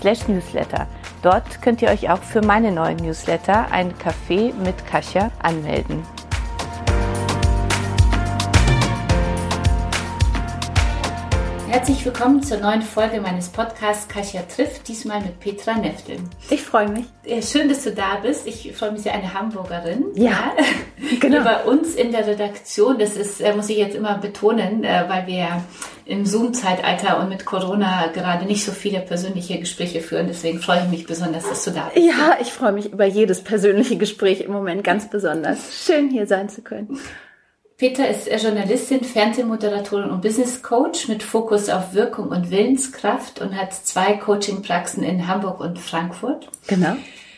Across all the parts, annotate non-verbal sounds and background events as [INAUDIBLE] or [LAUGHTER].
slash newsletter. Dort könnt ihr euch auch für meine neuen Newsletter, ein Café mit Kasia, anmelden. Herzlich willkommen zur neuen Folge meines Podcasts Kasia trifft, diesmal mit Petra Neftel. Ich freue mich. Schön, dass du da bist. Ich freue mich sehr, eine Hamburgerin. Ja, [LAUGHS] genau. Hier bei uns in der Redaktion, das ist, äh, muss ich jetzt immer betonen, äh, weil wir im Zoom-Zeitalter und mit Corona gerade nicht so viele persönliche Gespräche führen. Deswegen freue ich mich besonders, dass du da bist. Ja, ich freue mich über jedes persönliche Gespräch im Moment ganz besonders. Schön hier sein zu können. Peter ist Journalistin, Fernsehmoderatorin und Business Coach mit Fokus auf Wirkung und Willenskraft und hat zwei Coachingpraxen in Hamburg und Frankfurt. Genau.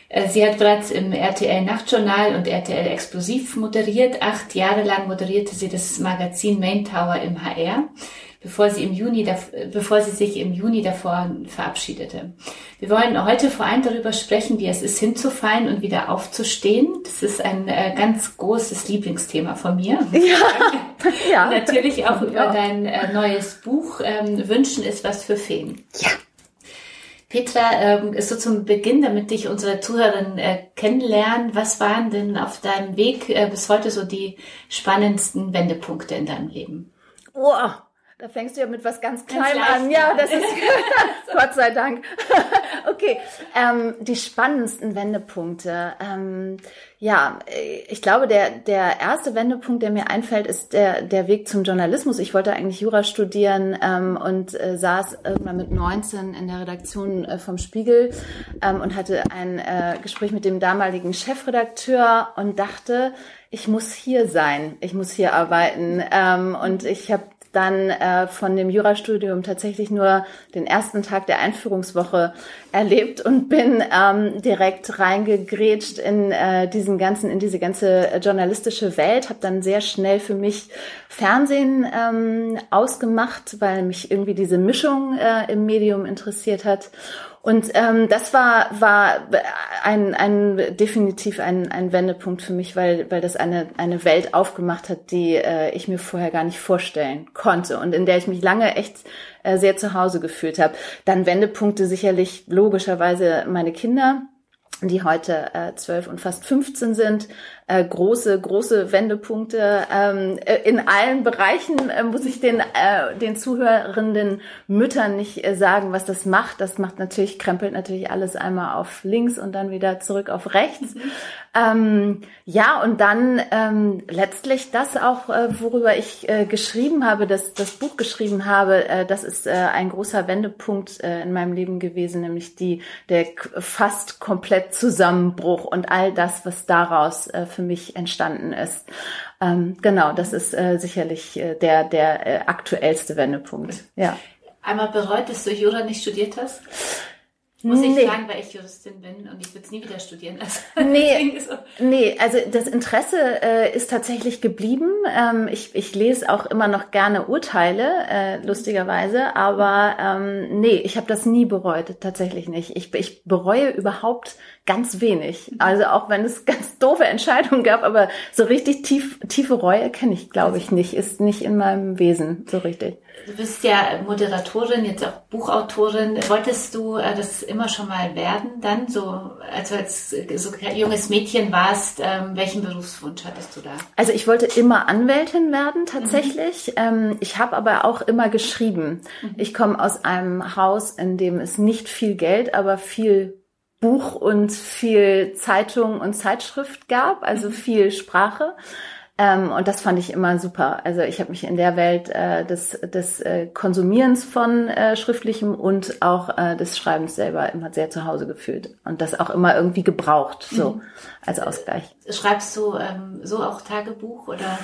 Äh, sie hat bereits im RTL Nachtjournal und RTL Explosiv moderiert. Acht Jahre lang moderierte sie das Magazin Main Tower im HR bevor sie im Juni, bevor sie sich im Juni davor verabschiedete. Wir wollen heute vor allem darüber sprechen, wie es ist, hinzufallen und wieder aufzustehen. Das ist ein äh, ganz großes Lieblingsthema von mir. [LAUGHS] Ja. ja. Natürlich auch über ja. dein äh, neues Buch ähm, Wünschen ist was für Feen. Ja. Petra, ähm, so zum Beginn, damit dich unsere Zuhörerinnen äh, kennenlernen, was waren denn auf deinem Weg äh, bis heute so die spannendsten Wendepunkte in deinem Leben? Oh, da fängst du ja mit was ganz Kleinem an. Ja, das ist [LAUGHS] [LAUGHS] Gott sei Dank. [LAUGHS] okay, ähm, die spannendsten Wendepunkte. Ähm, ja, ich glaube, der, der erste Wendepunkt, der mir einfällt, ist der, der Weg zum Journalismus. Ich wollte eigentlich Jura studieren ähm, und äh, saß irgendwann mit 19 in der Redaktion äh, vom Spiegel ähm, und hatte ein äh, Gespräch mit dem damaligen Chefredakteur und dachte, ich muss hier sein, ich muss hier arbeiten. Ähm, und ich habe dann äh, von dem Jurastudium tatsächlich nur den ersten Tag der Einführungswoche erlebt und bin ähm, direkt reingegrätscht in äh, diesen ganzen, in diese ganze journalistische Welt, habe dann sehr schnell für mich Fernsehen ähm, ausgemacht, weil mich irgendwie diese Mischung äh, im Medium interessiert hat und ähm, das war war ein, ein definitiv ein, ein Wendepunkt für mich, weil weil das eine eine Welt aufgemacht hat, die äh, ich mir vorher gar nicht vorstellen konnte und in der ich mich lange echt äh, sehr zu Hause gefühlt habe. Dann Wendepunkte sicherlich logischerweise meine Kinder die heute äh, zwölf äh, und fast 15 sind, äh, große, große Wendepunkte. Ähm, äh, in allen Bereichen äh, muss ich den, äh, den zuhörenden Müttern nicht äh, sagen, was das macht. Das macht natürlich, krempelt natürlich alles einmal auf links und dann wieder zurück auf rechts. Mhm. Ähm, ja, und dann ähm, letztlich das auch, äh, worüber ich äh, geschrieben habe, das, das Buch geschrieben habe, äh, das ist äh, ein großer Wendepunkt äh, in meinem Leben gewesen, nämlich die, der fast komplett Zusammenbruch und all das, was daraus äh, für mich entstanden ist. Ähm, genau, das ist äh, sicherlich äh, der, der äh, aktuellste Wendepunkt. Ja. Einmal bereut, dass du Jura nicht studiert hast? Muss nee. ich sagen, weil ich Juristin bin und ich würde es nie wieder studieren. Also, [LAUGHS] nee, so. nee, also das Interesse äh, ist tatsächlich geblieben. Ähm, ich, ich lese auch immer noch gerne Urteile, äh, lustigerweise, aber ähm, nee, ich habe das nie bereut, tatsächlich nicht. Ich, ich bereue überhaupt ganz wenig. Also auch wenn es [LAUGHS] ganz doofe Entscheidungen gab, aber so richtig tief, tiefe Reue kenne ich, glaube ich, nicht. Ist nicht in meinem Wesen so richtig. Du bist ja Moderatorin, jetzt auch Buchautorin. Wolltest du äh, das immer schon mal werden dann? So, als du als so junges Mädchen warst, ähm, welchen Berufswunsch hattest du da? Also ich wollte immer Anwältin werden, tatsächlich. Mhm. Ähm, ich habe aber auch immer geschrieben. Mhm. Ich komme aus einem Haus, in dem es nicht viel Geld, aber viel Buch und viel Zeitung und Zeitschrift gab, also mhm. viel Sprache. Ähm, und das fand ich immer super. Also ich habe mich in der Welt äh, des, des äh, Konsumierens von äh, Schriftlichem und auch äh, des Schreibens selber immer sehr zu Hause gefühlt. Und das auch immer irgendwie gebraucht, so mhm. als Ausgleich. Schreibst du ähm, so auch Tagebuch oder?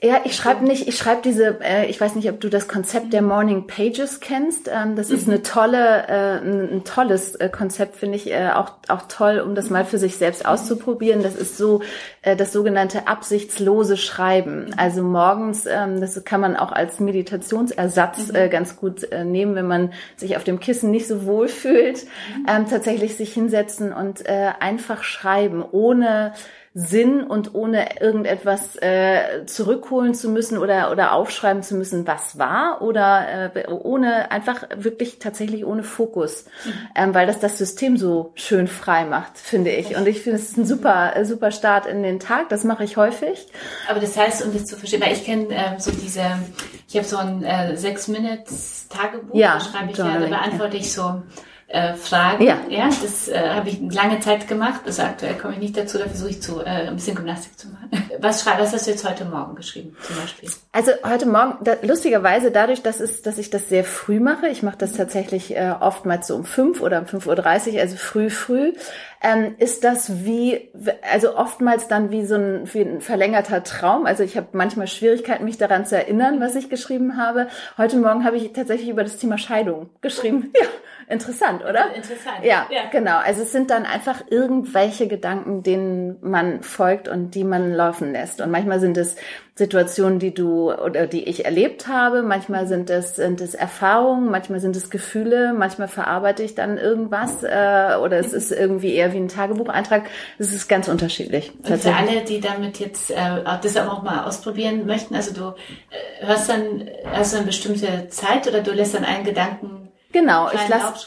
Ja, ich schreibe nicht, ich schreibe diese, äh, ich weiß nicht, ob du das Konzept der Morning Pages kennst. Ähm, das ist eine tolle, äh, ein, ein tolles äh, Konzept, finde ich äh, auch, auch toll, um das mal für sich selbst auszuprobieren. Das ist so äh, das sogenannte absichtslose Schreiben. Also morgens, ähm, das kann man auch als Meditationsersatz äh, ganz gut nehmen, wenn man sich auf dem Kissen nicht so wohl fühlt, ähm, tatsächlich sich hinsetzen und einfach schreiben, ohne Sinn und ohne irgendetwas äh, zurückholen zu müssen oder oder aufschreiben zu müssen, was war oder äh, ohne einfach wirklich tatsächlich ohne Fokus, mhm. ähm, weil das das System so schön frei macht, finde ich. Und ich finde es ist ein super super Start in den Tag. Das mache ich häufig. Aber das heißt, um das zu verstehen, weil ich kenne ähm, so diese, ich habe so ein äh, sechs Minutes Tagebuch, ja, da schreibe ich ja, da beantworte ich so äh, Fragen. Ja. ja das äh, habe ich lange Zeit gemacht. Also aktuell komme ich nicht dazu, da versuche ich zu, äh, ein bisschen Gymnastik zu machen. [LAUGHS] Was, schreib, was hast du jetzt heute Morgen geschrieben zum Beispiel? Also heute Morgen, da, lustigerweise dadurch, dass, es, dass ich das sehr früh mache, ich mache das tatsächlich äh, oftmals so um fünf oder um 5.30 Uhr, also früh, früh, ähm, ist das wie, also oftmals dann wie so ein, wie ein verlängerter Traum. Also ich habe manchmal Schwierigkeiten, mich daran zu erinnern, was ich geschrieben habe. Heute Morgen habe ich tatsächlich über das Thema Scheidung geschrieben. Ja. [LAUGHS] Interessant, oder? Interessant. Ja, ja, genau. Also es sind dann einfach irgendwelche Gedanken, denen man folgt und die man laufen lässt. Und manchmal sind es Situationen, die du oder die ich erlebt habe. Manchmal sind es, sind es Erfahrungen, manchmal sind es Gefühle, manchmal verarbeite ich dann irgendwas äh, oder es ist irgendwie eher wie ein Tagebucheintrag. Es ist ganz unterschiedlich. Und für alle, die damit jetzt äh, das auch mal ausprobieren möchten, also du äh, hörst dann, hast du eine bestimmte Zeit oder du lässt dann einen Gedanken Genau, ich lasse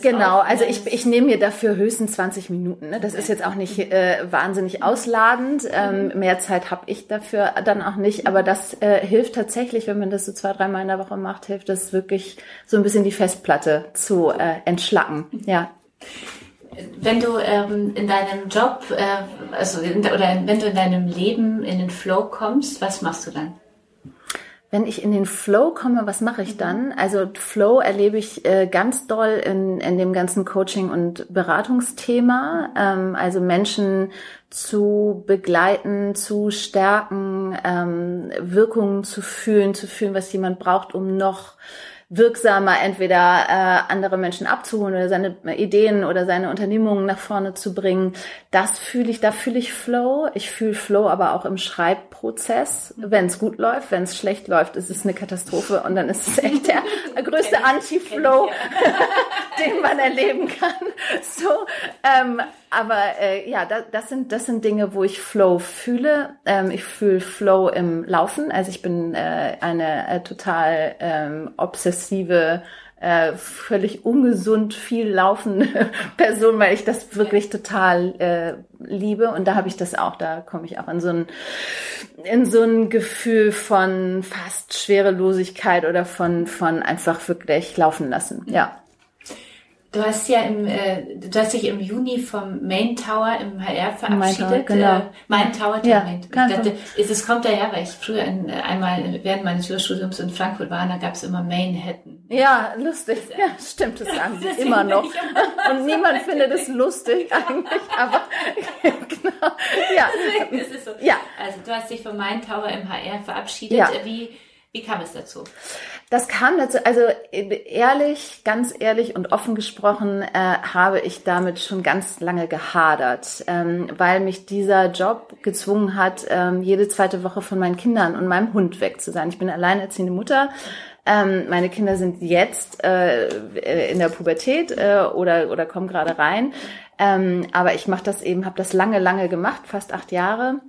genau, auf, also ich, ich nehme mir dafür höchstens 20 Minuten. Ne? Das okay. ist jetzt auch nicht äh, wahnsinnig ausladend. Ähm, mhm. mehr Zeit habe ich dafür dann auch nicht, aber das äh, hilft tatsächlich, wenn man das so zwei, dreimal in der Woche macht, hilft das wirklich so ein bisschen die Festplatte zu äh, entschlacken. Ja. Wenn du ähm, in deinem Job, äh, also in, oder wenn du in deinem Leben in den Flow kommst, was machst du dann? Wenn ich in den Flow komme, was mache ich dann? Also Flow erlebe ich äh, ganz doll in, in dem ganzen Coaching- und Beratungsthema. Ähm, also Menschen zu begleiten, zu stärken, ähm, Wirkungen zu fühlen, zu fühlen, was jemand braucht, um noch wirksamer entweder äh, andere Menschen abzuholen oder seine Ideen oder seine Unternehmungen nach vorne zu bringen. Das fühle ich, da fühle ich Flow. Ich fühle Flow aber auch im Schreibprozess. Wenn es gut läuft, wenn es schlecht läuft, ist es eine Katastrophe und dann ist es echt der [LAUGHS] größte Anti-Flow, [LAUGHS] den man erleben kann. [LAUGHS] So, ähm, aber äh, ja, das, das sind das sind Dinge, wo ich Flow fühle. Ähm, ich fühle Flow im Laufen. Also ich bin äh, eine äh, total ähm, obsessive äh, völlig ungesund viel laufende [LAUGHS] Person, weil ich das wirklich total äh, liebe und da habe ich das auch, da komme ich auch in so ein in so ein Gefühl von fast Schwerelosigkeit oder von von einfach wirklich laufen lassen. Ja. Du hast ja im, äh, du hast dich im Juni vom Main Tower im HR verabschiedet. Main Tower, genau. Äh, Main Tower, ja, Main. Ich dachte, es kommt daher, weil ich früher in, äh, einmal während meines Jurastudiums in Frankfurt war, da gab es immer Manhattan. Ja, lustig. Ja, stimmt, das sagen [LAUGHS] sie immer noch. [LAUGHS] Und niemand findet es lustig [LAUGHS] eigentlich, aber genau. Ja. Deswegen ist es so. Ja. Also du hast dich vom Main Tower im HR verabschiedet. Ja. Wie wie kam es dazu? Das kam dazu, also ehrlich, ganz ehrlich und offen gesprochen, äh, habe ich damit schon ganz lange gehadert, ähm, weil mich dieser Job gezwungen hat, ähm, jede zweite Woche von meinen Kindern und meinem Hund weg zu sein. Ich bin alleinerziehende Mutter. Ähm, meine Kinder sind jetzt äh, in der Pubertät äh, oder, oder kommen gerade rein. Ähm, aber ich mache das eben, habe das lange, lange gemacht, fast acht Jahre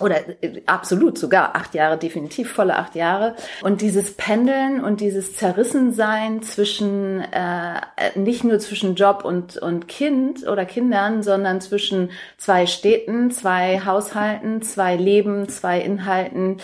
oder äh, absolut sogar acht Jahre, definitiv volle acht Jahre. Und dieses Pendeln und dieses Zerrissensein zwischen, äh, nicht nur zwischen Job und, und Kind oder Kindern, sondern zwischen zwei Städten, zwei Haushalten, zwei Leben, zwei Inhalten,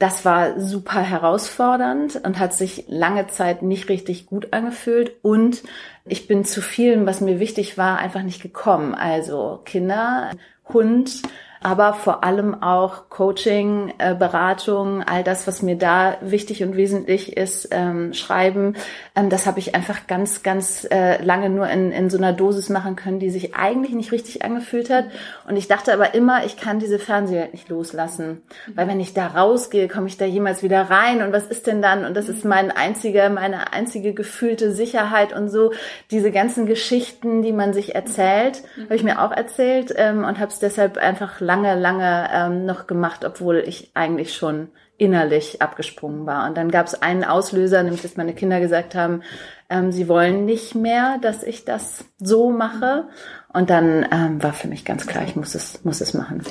das war super herausfordernd und hat sich lange Zeit nicht richtig gut angefühlt. Und ich bin zu vielen, was mir wichtig war, einfach nicht gekommen. Also Kinder, Hund, aber vor allem auch Coaching, äh, Beratung, all das, was mir da wichtig und wesentlich ist, ähm, Schreiben, ähm, das habe ich einfach ganz, ganz äh, lange nur in, in so einer Dosis machen können, die sich eigentlich nicht richtig angefühlt hat. Und ich dachte aber immer, ich kann diese Fernseher nicht loslassen, weil wenn ich da rausgehe, komme ich da jemals wieder rein und was ist denn dann? Und das ist mein einziger, meine einzige gefühlte Sicherheit und so. Diese ganzen Geschichten, die man sich erzählt, habe ich mir auch erzählt ähm, und habe es deshalb einfach lange, lange ähm, noch gemacht, obwohl ich eigentlich schon innerlich abgesprungen war. Und dann gab es einen Auslöser, nämlich dass meine Kinder gesagt haben, ähm, sie wollen nicht mehr, dass ich das so mache. Und dann ähm, war für mich ganz klar, ich muss es, muss es machen.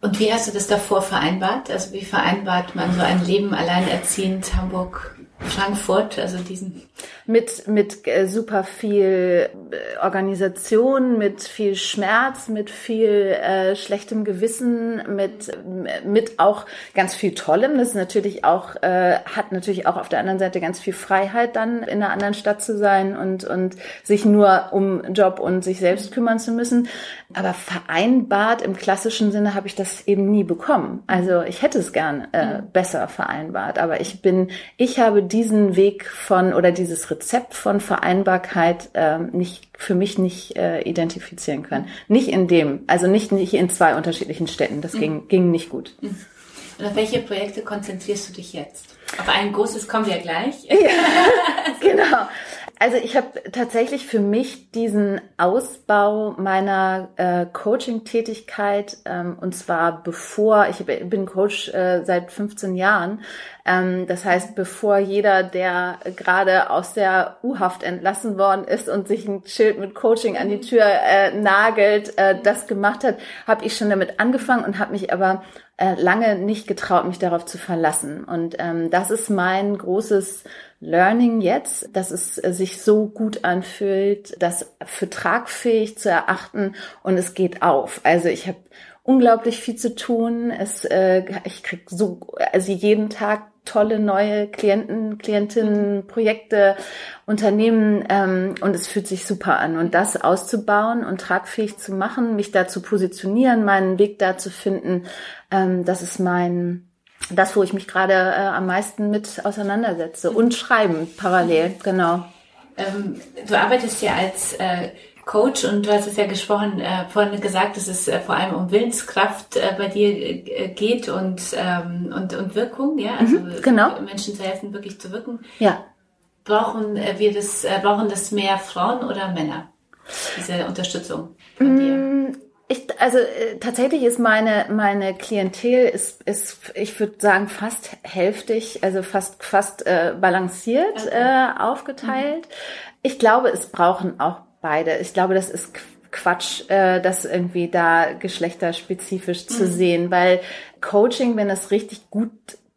Und wie hast du das davor vereinbart? Also wie vereinbart man so ein Leben alleinerziehend Hamburg Frankfurt, also diesen. Mit, mit äh, super viel äh, Organisation, mit viel Schmerz, mit viel äh, schlechtem Gewissen, mit, mit auch ganz viel Tollem. Das ist natürlich auch, äh, hat natürlich auch auf der anderen Seite ganz viel Freiheit, dann in einer anderen Stadt zu sein und, und sich nur um Job und sich selbst kümmern zu müssen. Aber vereinbart im klassischen Sinne habe ich das eben nie bekommen. Also ich hätte es gern äh, mhm. besser vereinbart, aber ich bin, ich habe diesen Weg von oder dieses Rezept von Vereinbarkeit äh, nicht für mich nicht äh, identifizieren können. Nicht in dem, also nicht nicht in zwei unterschiedlichen Städten. Das mhm. ging ging nicht gut. Mhm. Und auf welche Projekte konzentrierst du dich jetzt? Auf ein großes kommen wir gleich. Ja, [LAUGHS] genau. Also ich habe tatsächlich für mich diesen Ausbau meiner äh, Coaching-Tätigkeit ähm, und zwar bevor ich bin Coach äh, seit 15 Jahren. Ähm, das heißt, bevor jeder, der gerade aus der U-Haft entlassen worden ist und sich ein Schild mit Coaching an die Tür äh, nagelt, äh, das gemacht hat, habe ich schon damit angefangen und habe mich aber äh, lange nicht getraut, mich darauf zu verlassen. Und ähm, das ist mein großes Learning jetzt, dass es äh, sich so gut anfühlt, das für tragfähig zu erachten und es geht auf. Also ich habe unglaublich viel zu tun. Es, äh, ich krieg so also jeden Tag tolle neue Klienten, Klientinnen, Projekte, Unternehmen ähm, und es fühlt sich super an. Und das auszubauen und tragfähig zu machen, mich da zu positionieren, meinen Weg da zu finden, ähm, das ist mein das, wo ich mich gerade äh, am meisten mit auseinandersetze. Und schreiben parallel, genau. Ähm, du arbeitest ja als äh, Coach und du hast es ja gesprochen, äh, vorhin gesagt, dass es äh, vor allem um Willenskraft äh, bei dir äh, geht und, ähm, und, und Wirkung, ja, also mhm, genau. Menschen zu helfen, wirklich zu wirken. Ja. Brauchen äh, wir das, äh, brauchen das mehr Frauen oder Männer? Diese Unterstützung von dir? Ich, also äh, tatsächlich ist meine meine Klientel ist ist ich würde sagen fast hälftig, also fast fast äh, balanciert okay. äh, aufgeteilt. Mhm. Ich glaube, es brauchen auch beide. Ich glaube, das ist Quatsch, äh, das irgendwie da geschlechterspezifisch mhm. zu sehen, weil Coaching, wenn es richtig gut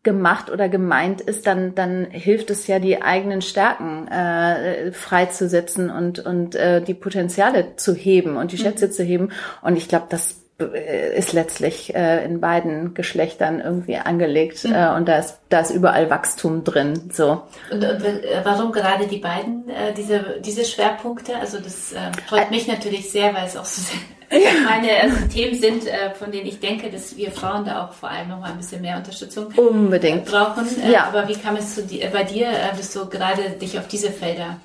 gemacht oder gemeint ist, dann dann hilft es ja die eigenen Stärken äh, freizusetzen und und äh, die Potenziale zu heben und die mhm. Schätze mhm. zu heben und ich glaube, das äh, ist letztlich äh, in beiden Geschlechtern irgendwie angelegt mhm. äh, und da ist da ist überall Wachstum drin so und, und äh, warum gerade die beiden äh, diese diese Schwerpunkte also das äh, freut mich natürlich sehr weil es auch so sehr meine also Themen sind, äh, von denen ich denke, dass wir Frauen da auch vor allem noch mal ein bisschen mehr Unterstützung unbedingt brauchen. Äh, ja. Aber wie kam es zu dir, bei dir, äh, dass du gerade dich auf diese Felder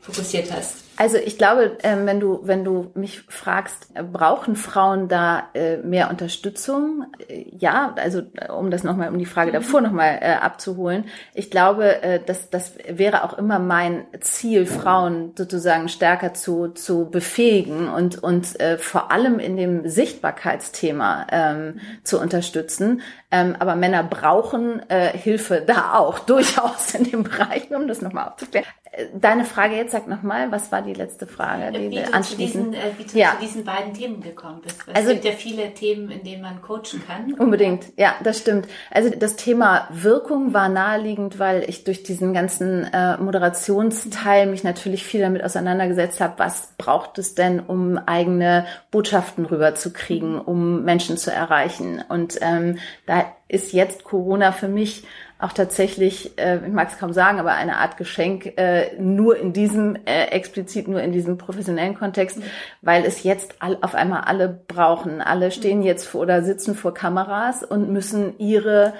fokussiert hast? Also ich glaube, ähm, wenn du wenn du mich fragst, äh, brauchen Frauen da äh, mehr Unterstützung? Äh, ja, also um das noch mal um die Frage mhm. davor noch mal abzuholen. Ich glaube, dass das wäre auch immer mein Ziel, Frauen sozusagen stärker zu zu befähigen und und vor allem in dem Sichtbarkeitsthema ähm, zu unterstützen. Ähm, aber Männer brauchen Hilfe da auch [LAUGHS] durchaus in dem Bereich, um das noch mal aufzuklären. Deine Frage jetzt sag noch mal, was war die letzte Frage, die wie du, zu diesen, äh, wie du ja. zu diesen beiden Themen gekommen bist. Es also, gibt ja viele Themen, in denen man coachen kann. Unbedingt, ja, das stimmt. Also das Thema Wirkung war naheliegend, weil ich durch diesen ganzen äh, Moderationsteil mich natürlich viel damit auseinandergesetzt habe, was braucht es denn, um eigene Botschaften rüberzukriegen, um Menschen zu erreichen. Und ähm, da ist jetzt Corona für mich auch tatsächlich, äh, ich mag es kaum sagen, aber eine Art Geschenk, äh, nur in diesem, äh, explizit nur in diesem professionellen Kontext, mhm. weil es jetzt all, auf einmal alle brauchen. Alle stehen jetzt vor oder sitzen vor Kameras und müssen ihre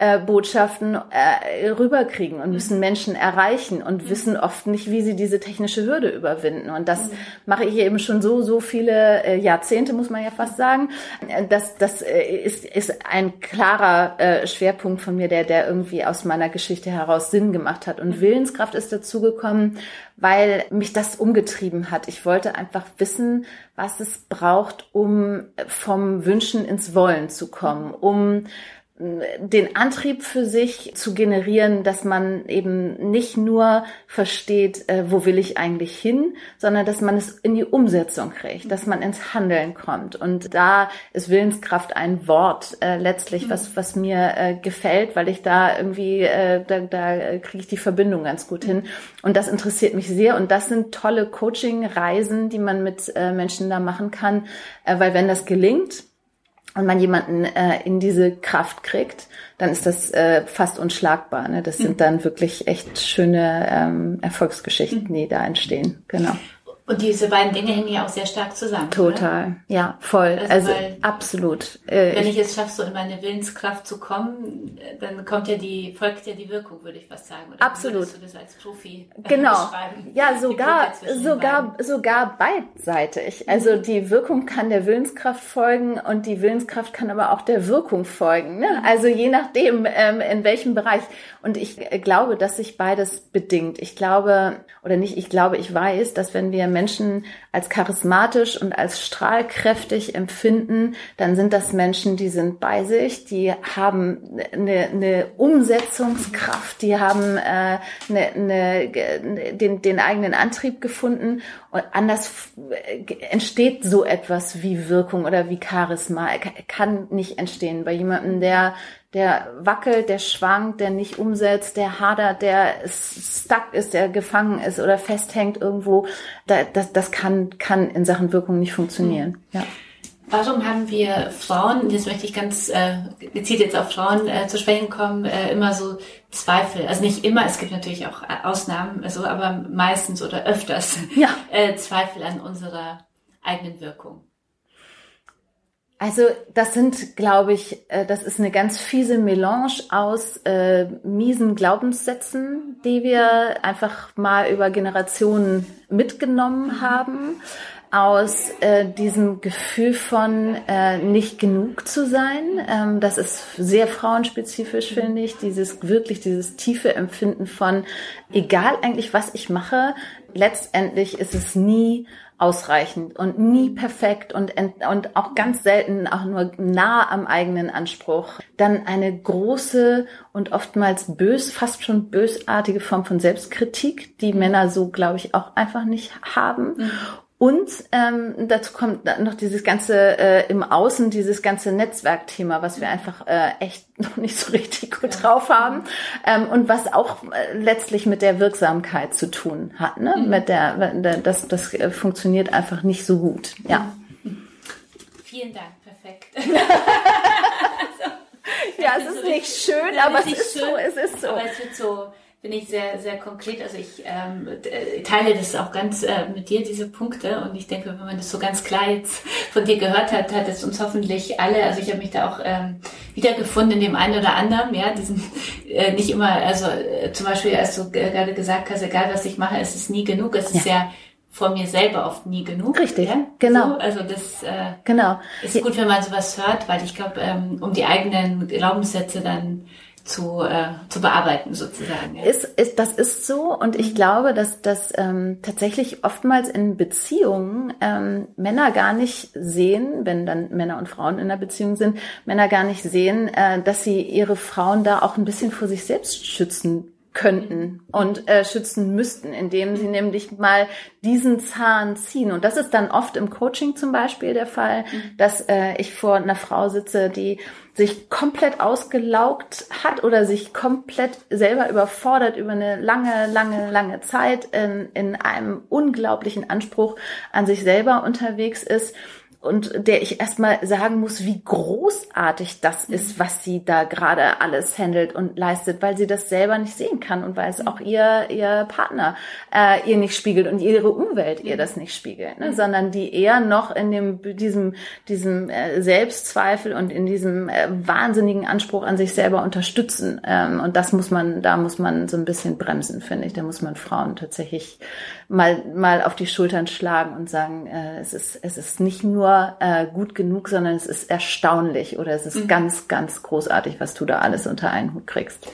äh, Botschaften äh, rüberkriegen und müssen Menschen erreichen und wissen oft nicht, wie sie diese technische Hürde überwinden. Und das mhm. mache ich eben schon so, so viele äh, Jahrzehnte, muss man ja fast sagen. Das, das äh, ist, ist ein klarer äh, Schwerpunkt von mir, der, der irgendwie aus meiner Geschichte heraus Sinn gemacht hat. Und Willenskraft ist dazugekommen, weil mich das umgetrieben hat. Ich wollte einfach wissen, was es braucht, um vom Wünschen ins Wollen zu kommen, um den Antrieb für sich zu generieren, dass man eben nicht nur versteht, äh, wo will ich eigentlich hin, sondern dass man es in die Umsetzung kriegt, dass man ins Handeln kommt. Und da ist Willenskraft ein Wort äh, letztlich, was, was mir äh, gefällt, weil ich da irgendwie, äh, da, da kriege ich die Verbindung ganz gut hin. Und das interessiert mich sehr. Und das sind tolle Coaching-Reisen, die man mit äh, Menschen da machen kann, äh, weil wenn das gelingt, und man jemanden äh, in diese Kraft kriegt, dann ist das äh, fast unschlagbar. Ne? Das sind mhm. dann wirklich echt schöne ähm, Erfolgsgeschichten, mhm. die da entstehen. Genau. Und diese beiden Dinge hängen ja auch sehr stark zusammen. Total, oder? ja, voll. Also, also absolut. Äh, wenn ich es schaffe, so in meine Willenskraft zu kommen, dann kommt ja die, folgt ja die Wirkung, würde ich fast sagen. Oder absolut. du das als Profi genau. Ja, sogar, sogar, sogar beidseitig. Also mhm. die Wirkung kann der Willenskraft folgen und die Willenskraft kann aber auch der Wirkung folgen. Ne? Mhm. Also je nachdem, ähm, in welchem Bereich. Und ich glaube, dass sich beides bedingt. Ich glaube, oder nicht, ich glaube, ich weiß, dass wenn wir Menschen als charismatisch und als strahlkräftig empfinden, dann sind das Menschen, die sind bei sich, die haben eine, eine Umsetzungskraft, die haben äh, eine, eine, den, den eigenen Antrieb gefunden und anders entsteht so etwas wie Wirkung oder wie Charisma. Kann nicht entstehen bei jemandem, der der wackelt, der schwankt, der nicht umsetzt, der hadert, der stuck ist, der gefangen ist oder festhängt irgendwo. Das, das kann, kann in Sachen Wirkung nicht funktionieren. Mhm. Ja. Warum haben wir Frauen, jetzt möchte ich ganz äh, gezielt jetzt auf Frauen äh, zu sprechen kommen, äh, immer so Zweifel? Also nicht immer, es gibt natürlich auch Ausnahmen, also, aber meistens oder öfters ja. [LAUGHS] äh, Zweifel an unserer eigenen Wirkung. Also das sind, glaube ich, äh, das ist eine ganz fiese Melange aus äh, miesen Glaubenssätzen, die wir einfach mal über Generationen mitgenommen haben, aus äh, diesem Gefühl von äh, nicht genug zu sein. Ähm, das ist sehr frauenspezifisch, finde ich, dieses wirklich dieses tiefe Empfinden von, egal eigentlich was ich mache, letztendlich ist es nie ausreichend und nie perfekt und, und auch ganz selten auch nur nah am eigenen Anspruch. Dann eine große und oftmals bös, fast schon bösartige Form von Selbstkritik, die Männer so, glaube ich, auch einfach nicht haben. Mhm. Und ähm, dazu kommt noch dieses ganze äh, im Außen, dieses ganze Netzwerkthema, was wir einfach äh, echt [LAUGHS] noch nicht so richtig gut drauf haben ähm, und was auch äh, letztlich mit der Wirksamkeit zu tun hat. Ne? Mhm. Mit der, das, das äh, funktioniert einfach nicht so gut. Ja. Vielen Dank, perfekt. [LAUGHS] ja, es ist nicht schön, aber es ist schön, so, es ist so. Aber es wird so bin ich sehr, sehr konkret. Also ich ähm, äh, teile das auch ganz äh, mit dir, diese Punkte. Und ich denke, wenn man das so ganz klar jetzt von dir gehört hat, hat es uns hoffentlich alle, also ich habe mich da auch ähm, wiedergefunden in dem einen oder anderen, ja, diesen äh, nicht immer, also äh, zum Beispiel, als du gerade gesagt hast, egal was ich mache, es ist nie genug, es ist ja vor mir selber oft nie genug. Richtig, ja? genau. So, also das äh, genau. ist gut, wenn man sowas hört, weil ich glaube, ähm, um die eigenen Glaubenssätze dann zu, äh, zu bearbeiten sozusagen. Ja. Ist, ist, das ist so und ich glaube, dass dass ähm, tatsächlich oftmals in Beziehungen ähm, Männer gar nicht sehen, wenn dann Männer und Frauen in einer Beziehung sind, Männer gar nicht sehen, äh, dass sie ihre Frauen da auch ein bisschen vor sich selbst schützen könnten und äh, schützen müssten, indem sie nämlich mal diesen Zahn ziehen. Und das ist dann oft im Coaching zum Beispiel der Fall, mhm. dass äh, ich vor einer Frau sitze, die sich komplett ausgelaugt hat oder sich komplett selber überfordert über eine lange, lange, lange Zeit in, in einem unglaublichen Anspruch an sich selber unterwegs ist und der ich erstmal sagen muss, wie großartig das mhm. ist, was sie da gerade alles handelt und leistet, weil sie das selber nicht sehen kann und weil es mhm. auch ihr, ihr Partner äh, ihr nicht spiegelt und ihre Umwelt ihr mhm. das nicht spiegelt, ne? sondern die eher noch in dem, diesem, diesem äh, Selbstzweifel und in diesem äh, wahnsinnigen Anspruch an sich selber unterstützen. Ähm, und das muss man, da muss man so ein bisschen bremsen, finde ich. Da muss man Frauen tatsächlich mal, mal auf die Schultern schlagen und sagen, äh, es ist, es ist nicht nur äh, gut genug, sondern es ist erstaunlich oder es ist mhm. ganz, ganz großartig, was du da alles unter einen Hut kriegst.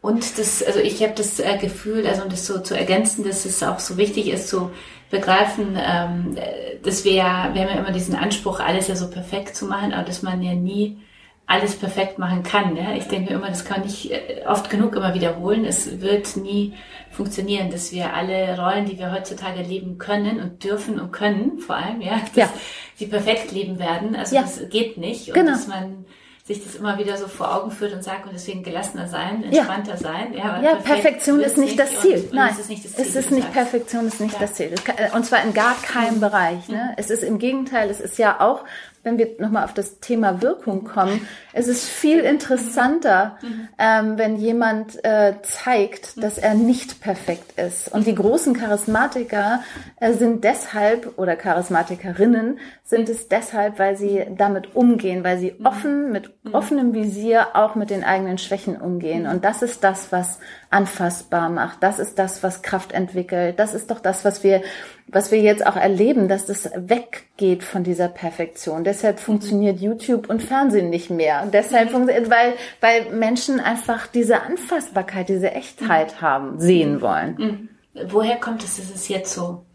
Und das, also ich habe das äh, Gefühl, also um das so zu ergänzen, dass es auch so wichtig ist, zu begreifen, ähm, dass wir ja, wir haben ja immer diesen Anspruch, alles ja so perfekt zu machen, aber dass man ja nie alles perfekt machen kann. Ja? Ich denke immer, das kann ich äh, oft genug immer wiederholen. Es wird nie funktionieren, dass wir alle Rollen, die wir heutzutage leben können und dürfen und können, vor allem, ja, dass ja. sie perfekt leben werden. Also ja. das geht nicht. Und genau. dass man sich das immer wieder so vor Augen führt und sagt und deswegen gelassener sein, entspannter ja. sein. Ja, ja Perfektion ist nicht das Ziel. Und, Nein, und es ist nicht das Ziel. Es ist nicht Perfektion, ist nicht ja. das Ziel. Und zwar in gar keinem mhm. Bereich. Ne? Mhm. Es ist im Gegenteil, es ist ja auch wenn wir nochmal auf das Thema Wirkung kommen, es ist viel interessanter, mhm. ähm, wenn jemand äh, zeigt, dass er nicht perfekt ist. Und die großen Charismatiker äh, sind deshalb, oder Charismatikerinnen sind es deshalb, weil sie damit umgehen, weil sie mhm. offen, mit mhm. offenem Visier auch mit den eigenen Schwächen umgehen. Und das ist das, was anfassbar macht. Das ist das, was Kraft entwickelt. Das ist doch das, was wir, was wir jetzt auch erleben, dass das weggeht von dieser Perfektion. Deshalb funktioniert YouTube und Fernsehen nicht mehr. Und deshalb mhm. funktioniert, weil, weil Menschen einfach diese Anfassbarkeit, diese Echtheit mhm. haben, sehen wollen. Mhm. Woher kommt es, dass es jetzt so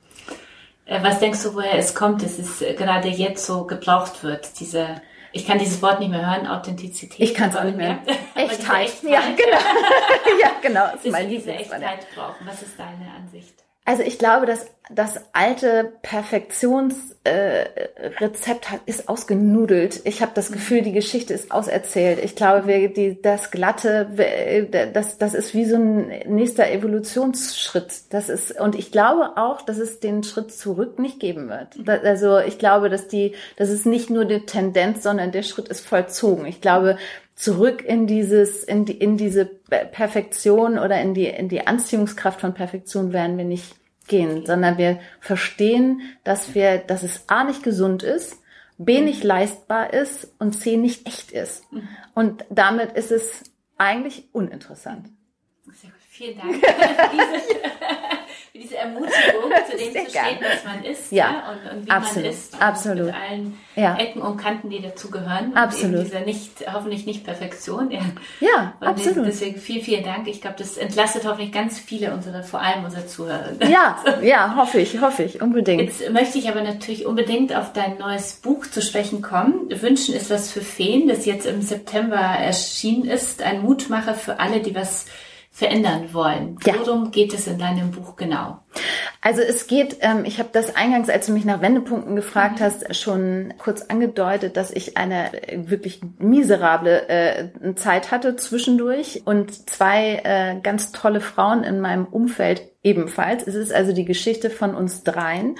äh, was denkst du, woher es kommt, dass es gerade jetzt so gebraucht wird, diese ich kann dieses Wort nicht mehr hören, Authentizität. Ich kann es auch nicht mehr. [LAUGHS] Echtheit. Echtheit. Ja, genau. [LAUGHS] ja, genau. Das ist mein diese Echtheit brauchen. Was ist deine Ansicht? Also ich glaube, dass das alte Perfektionsrezept äh, ist ausgenudelt. Ich habe das Gefühl, die Geschichte ist auserzählt. Ich glaube, wir, die, das Glatte, das, das ist wie so ein nächster Evolutionsschritt. Das ist und ich glaube auch, dass es den Schritt zurück nicht geben wird. Das, also ich glaube, dass die, das ist nicht nur die Tendenz, sondern der Schritt ist vollzogen. Ich glaube, zurück in dieses, in die, in diese Perfektion oder in die, in die Anziehungskraft von Perfektion werden wir nicht gehen, sondern wir verstehen, dass wir, dass es A nicht gesund ist, B nicht leistbar ist und C nicht echt ist. Und damit ist es eigentlich uninteressant. Sehr gut. Vielen Dank [LAUGHS] [LAUGHS] für diese Ermutigung, [LAUGHS] zu dem zu stehen, was man ist ja. ja und, und, wie absolut. man ist. Und absolut. Mit allen ja. Ecken und Kanten, die dazugehören. Absolut. Und dieser nicht, hoffentlich nicht Perfektion. Ja, ja absolut. Deswegen vielen, vielen Dank. Ich glaube, das entlastet hoffentlich ganz viele unserer, vor allem unsere Zuhörer. Ja, [LAUGHS] ja, hoffe ich, hoffe ich, unbedingt. Jetzt möchte ich aber natürlich unbedingt auf dein neues Buch zu sprechen kommen. Wünschen ist was für Feen, das jetzt im September erschienen ist. Ein Mutmacher für alle, die was verändern wollen. Worum ja. geht es in deinem Buch genau? Also es geht, ähm, ich habe das eingangs, als du mich nach Wendepunkten gefragt mhm. hast, schon kurz angedeutet, dass ich eine wirklich miserable äh, Zeit hatte zwischendurch und zwei äh, ganz tolle Frauen in meinem Umfeld ebenfalls. Es ist also die Geschichte von uns dreien, mhm.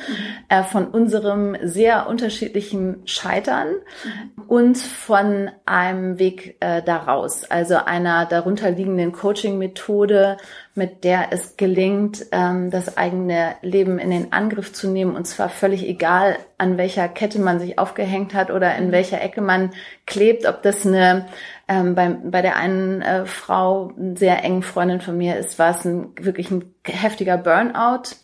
äh, von unserem sehr unterschiedlichen Scheitern mhm. und von einem Weg äh, daraus, also einer darunterliegenden Coaching-Methode, mit der es gelingt, ähm, das eigene Leben in den Angriff zu nehmen. Und zwar völlig egal, an welcher Kette man sich aufgehängt hat oder in mhm. welcher Ecke man klebt, ob das eine ähm, bei, bei der einen äh, Frau, sehr engen Freundin von mir ist, war es ein, wirklich ein heftiger Burnout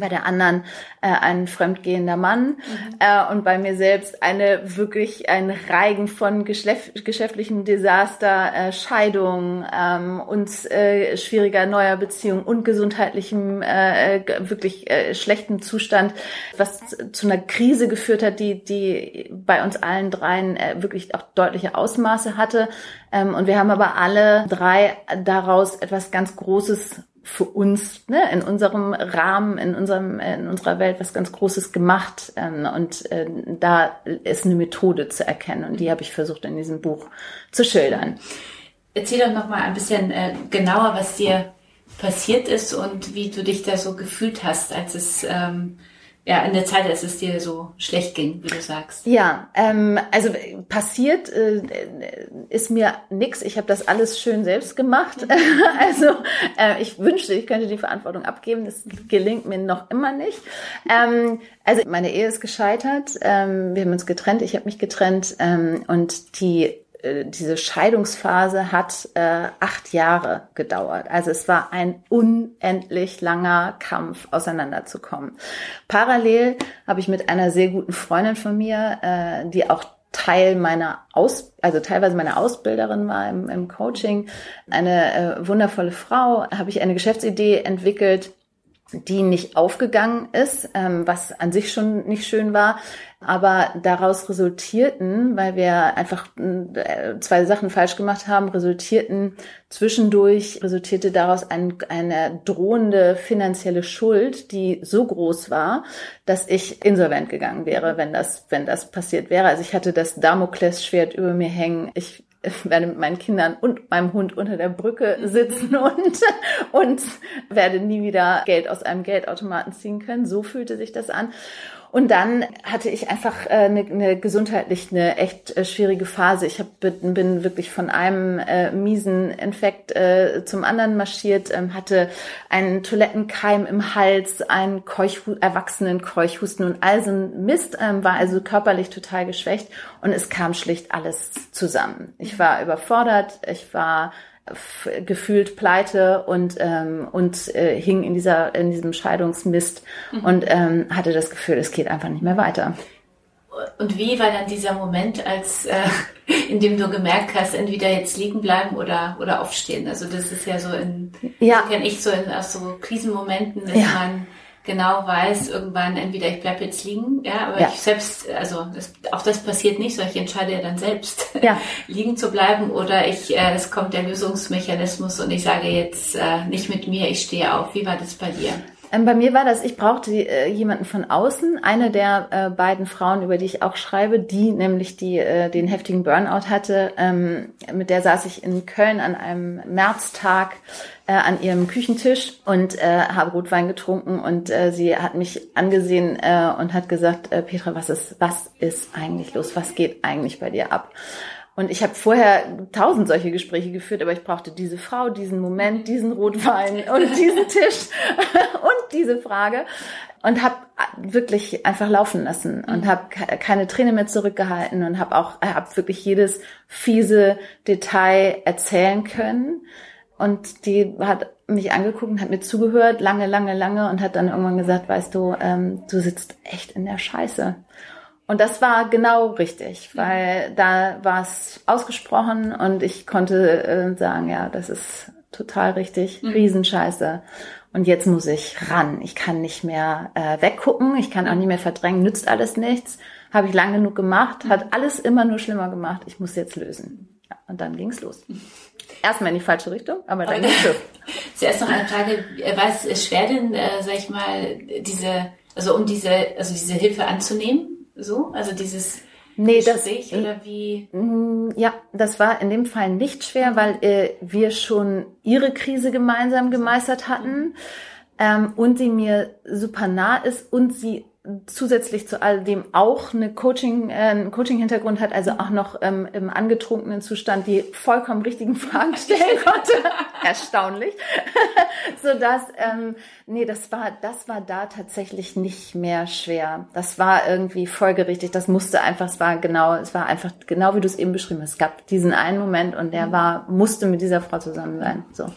bei der anderen äh, ein fremdgehender Mann mhm. äh, und bei mir selbst eine wirklich ein Reigen von geschäftlichem Desaster, äh, Scheidung ähm, und äh, schwieriger neuer Beziehung und gesundheitlichem äh, wirklich äh, schlechten Zustand, was zu einer Krise geführt hat, die die bei uns allen dreien äh, wirklich auch deutliche Ausmaße hatte. Ähm, und wir haben aber alle drei daraus etwas ganz Großes für uns ne, in unserem Rahmen, in unserem in unserer Welt was ganz Großes gemacht ähm, und äh, da ist eine Methode zu erkennen und die habe ich versucht in diesem Buch zu schildern. Erzähl doch noch mal ein bisschen äh, genauer, was dir passiert ist und wie du dich da so gefühlt hast, als es ähm, ja, in der Zeit, als es dir so schlecht ging, wie du sagst. Ja, ähm, also passiert äh, ist mir nix. Ich habe das alles schön selbst gemacht. [LAUGHS] also äh, ich wünschte, ich könnte die Verantwortung abgeben. Das gelingt mir noch immer nicht. Ähm, also meine Ehe ist gescheitert. Ähm, wir haben uns getrennt. Ich habe mich getrennt ähm, und die äh, diese Scheidungsphase hat äh, acht Jahre gedauert. Also es war ein unendlich langer Kampf, auseinanderzukommen. Parallel habe ich mit einer sehr guten Freundin von mir, äh, die auch Teil meiner Aus, also teilweise meine Ausbilderin war im, im Coaching, eine äh, wundervolle Frau, habe ich eine Geschäftsidee entwickelt, die nicht aufgegangen ist, ähm, was an sich schon nicht schön war, aber daraus resultierten, weil wir einfach äh, zwei Sachen falsch gemacht haben, resultierten zwischendurch, resultierte daraus ein, eine drohende finanzielle Schuld, die so groß war, dass ich insolvent gegangen wäre, wenn das, wenn das passiert wäre. Also ich hatte das Damoklesschwert über mir hängen. Ich werde mit meinen Kindern und meinem Hund unter der Brücke sitzen [LAUGHS] und, und werde nie wieder Geld aus einem Geldautomaten ziehen können. So fühlte sich das an. Und dann hatte ich einfach äh, eine, eine gesundheitlich eine echt äh, schwierige Phase. Ich hab, bin wirklich von einem äh, miesen Infekt äh, zum anderen marschiert, ähm, hatte einen Toilettenkeim im Hals, einen Keuchhu erwachsenen Keuchhusten und all so ein Mist, ähm, war also körperlich total geschwächt und es kam schlicht alles zusammen. Ich war überfordert, ich war gefühlt pleite und ähm, und äh, hing in dieser in diesem Scheidungsmist mhm. und ähm, hatte das Gefühl, es geht einfach nicht mehr weiter. Und wie war dann dieser Moment, als äh, in dem du gemerkt hast, entweder jetzt liegen bleiben oder oder aufstehen? Also das ist ja so in ja. kenne ich so in aus so Krisenmomenten, dass ja. man genau weiß, irgendwann entweder ich bleibe jetzt liegen, ja, aber ja. ich selbst, also das, auch das passiert nicht, sondern ich entscheide ja dann selbst, ja. [LAUGHS] liegen zu bleiben oder ich, äh, es kommt der Lösungsmechanismus und ich sage jetzt äh, nicht mit mir, ich stehe auf. Wie war das bei dir? Ähm, bei mir war das, ich brauchte äh, jemanden von außen. Eine der äh, beiden Frauen, über die ich auch schreibe, die nämlich die äh, den heftigen Burnout hatte, ähm, mit der saß ich in Köln an einem Märztag äh, an ihrem Küchentisch und äh, habe Rotwein getrunken und äh, sie hat mich angesehen und hat gesagt, Petra, was ist was ist eigentlich los? Was geht eigentlich bei dir ab? Und ich habe vorher tausend solche Gespräche geführt, aber ich brauchte diese Frau, diesen Moment, diesen Rotwein und diesen Tisch [LAUGHS] und diese Frage und habe wirklich einfach laufen lassen und mhm. habe keine Träne mehr zurückgehalten und habe auch hab wirklich jedes fiese Detail erzählen können. Und die hat mich angeguckt und hat mir zugehört, lange, lange, lange und hat dann irgendwann gesagt, weißt du, ähm, du sitzt echt in der Scheiße. Und das war genau richtig, weil da war es ausgesprochen und ich konnte äh, sagen, ja, das ist total richtig, mhm. Riesenscheiße. Und jetzt muss ich ran. Ich kann nicht mehr äh, weggucken, ich kann auch nicht mehr verdrängen, nützt alles nichts. Habe ich lang genug gemacht, hat alles immer nur schlimmer gemacht. Ich muss jetzt lösen. Ja, und dann ging's los. Erstmal in die falsche Richtung, aber dann ging's los. [LAUGHS] Zuerst noch eine Frage, was ist schwer denn, äh, sag ich mal, diese, also um diese, also diese Hilfe anzunehmen? So? Also dieses nee, Gespräch das, oder wie? Mm, ja, das war in dem Fall nicht schwer, weil äh, wir schon ihre Krise gemeinsam gemeistert hatten ähm, und sie mir super nah ist und sie zusätzlich zu all dem auch eine Coaching, äh, einen Coaching-Hintergrund hat, also auch noch ähm, im angetrunkenen Zustand die vollkommen richtigen Fragen stellen konnte. [LAUGHS] Erstaunlich. [LAUGHS] so dass, ähm, nee, das war, das war da tatsächlich nicht mehr schwer. Das war irgendwie folgerichtig. Das musste einfach, es war genau, es war einfach genau wie du es eben beschrieben hast. Es gab diesen einen Moment und der mhm. war, musste mit dieser Frau zusammen sein. So.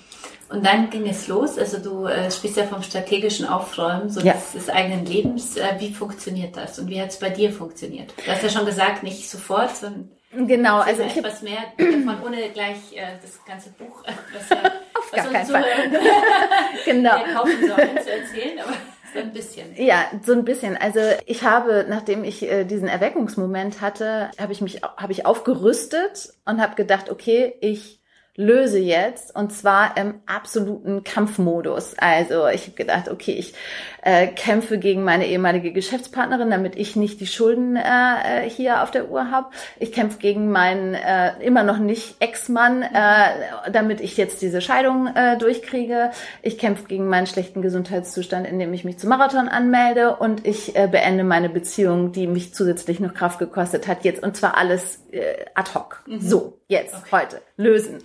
Und dann ging es los. Also du äh, sprichst ja vom strategischen Aufräumen so ja. des, des, eigenen Lebens. Äh, wie funktioniert das und wie hat es bei dir funktioniert? Du hast ja schon gesagt, nicht sofort, sondern genau. Also ich etwas mehr davon, ohne gleich äh, das ganze Buch, äh, was, ja, [LAUGHS] Auf was gar keinen Fall. [LAUGHS] genau. kaufen sollen, zu erzählen, aber so ein bisschen. Ja, so ein bisschen. Also ich habe, nachdem ich äh, diesen Erweckungsmoment hatte, habe ich mich, habe ich aufgerüstet und habe gedacht, okay, ich löse jetzt und zwar im absoluten Kampfmodus. Also ich habe gedacht, okay, ich äh, kämpfe gegen meine ehemalige Geschäftspartnerin, damit ich nicht die Schulden äh, äh hier auf der Uhr habe. Ich kämpfe gegen meinen äh, immer noch nicht Ex-Mann, äh, damit ich jetzt diese Scheidung äh, durchkriege. Ich kämpfe gegen meinen schlechten Gesundheitszustand, indem ich mich zum Marathon anmelde und ich äh, beende meine Beziehung, die mich zusätzlich noch Kraft gekostet hat jetzt und zwar alles äh, ad hoc. Mhm. So, jetzt, okay. heute, lösen.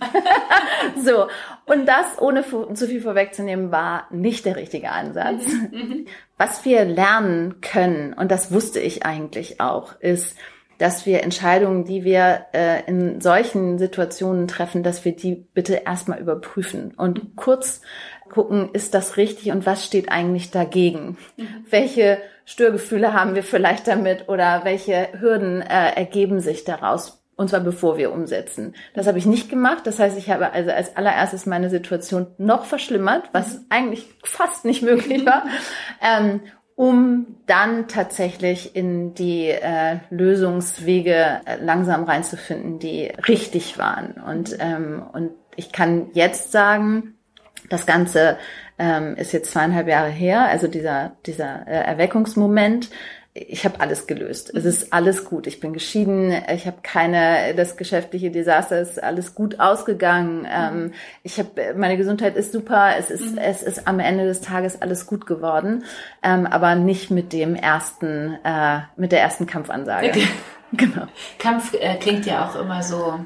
[LAUGHS] so. Und das, ohne zu viel vorwegzunehmen, war nicht der richtige Ansatz. Mhm. mhm. Was wir lernen können, und das wusste ich eigentlich auch, ist, dass wir Entscheidungen, die wir äh, in solchen Situationen treffen, dass wir die bitte erstmal überprüfen und mhm. kurz gucken, ist das richtig und was steht eigentlich dagegen? Mhm. Welche Störgefühle haben wir vielleicht damit oder welche Hürden äh, ergeben sich daraus? Und zwar bevor wir umsetzen. Das habe ich nicht gemacht. Das heißt, ich habe also als allererstes meine Situation noch verschlimmert, was mhm. eigentlich fast nicht möglich war, [LAUGHS] ähm, um dann tatsächlich in die äh, Lösungswege äh, langsam reinzufinden, die richtig waren. Und, ähm, und ich kann jetzt sagen, das Ganze ähm, ist jetzt zweieinhalb Jahre her, also dieser, dieser äh, Erweckungsmoment ich habe alles gelöst. Es ist alles gut. Ich bin geschieden. Ich habe keine das geschäftliche Desaster ist alles gut ausgegangen. Ähm, ich habe meine Gesundheit ist super. Es ist mhm. es ist am Ende des Tages alles gut geworden, ähm, aber nicht mit dem ersten äh, mit der ersten Kampfansage. Okay. [LAUGHS] genau. Kampf äh, klingt ja auch immer so.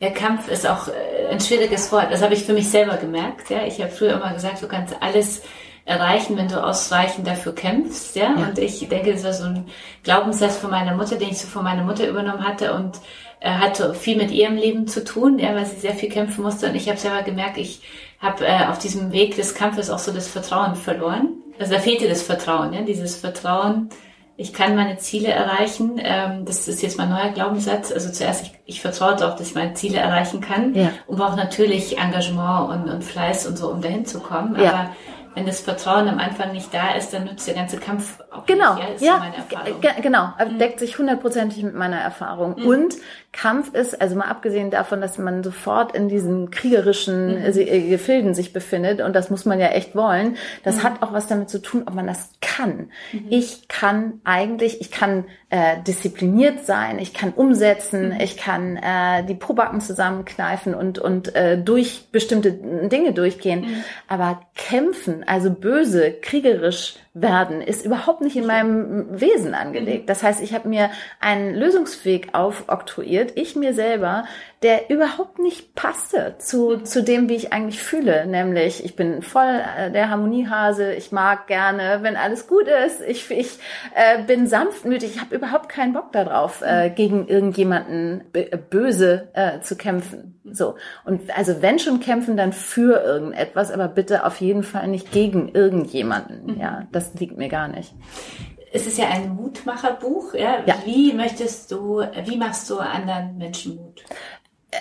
Der Kampf ist auch äh, ein schwieriges Wort. Das habe ich für mich selber gemerkt. Ja, ich habe früher immer gesagt, du kannst alles erreichen, wenn du ausreichend dafür kämpfst, ja? ja. Und ich denke, das war so ein Glaubenssatz von meiner Mutter, den ich so von meiner Mutter übernommen hatte und äh, hatte viel mit ihrem Leben zu tun, ja, weil sie sehr viel kämpfen musste. Und ich habe selber gemerkt, ich habe äh, auf diesem Weg des Kampfes auch so das Vertrauen verloren. Also da fehlte das Vertrauen, ja, dieses Vertrauen, ich kann meine Ziele erreichen. Ähm, das ist jetzt mein neuer Glaubenssatz. Also zuerst, ich, ich vertraue darauf, dass ich meine Ziele erreichen kann. Ja. Und brauche natürlich Engagement und, und Fleiß und so, um dahin zu kommen. Ja. Aber wenn das Vertrauen am Anfang nicht da ist, dann nützt der ganze Kampf auch genau. nicht. Ja, ja genau. Mhm. Deckt sich hundertprozentig mit meiner Erfahrung. Mhm. Und Kampf ist, also mal abgesehen davon, dass man sofort in diesen kriegerischen mhm. Äh, Gefilden sich befindet, und das muss man ja echt wollen, das mhm. hat auch was damit zu tun, ob man das kann. Mhm. Ich kann eigentlich, ich kann äh, diszipliniert sein, ich kann umsetzen, mhm. ich kann äh, die Probacken zusammenkneifen und, und äh, durch bestimmte Dinge durchgehen. Mhm. Aber kämpfen, also böse, kriegerisch werden, ist überhaupt nicht in meinem Wesen angelegt. Mhm. Das heißt, ich habe mir einen Lösungsweg aufoktroyiert, ich mir selber, der überhaupt nicht passte zu, zu dem, wie ich eigentlich fühle. Nämlich, ich bin voll äh, der Harmoniehase, ich mag gerne, wenn alles gut ist, ich, ich äh, bin sanftmütig, ich habe überhaupt keinen Bock darauf, äh, gegen irgendjemanden böse äh, zu kämpfen. So. Und also wenn schon kämpfen, dann für irgendetwas, aber bitte auf jeden Fall nicht gegen irgendjemanden. Mhm. Ja, das liegt mir gar nicht es ist ja ein Mutmacherbuch. Ja? ja? Wie möchtest du, wie machst du anderen Menschen Mut?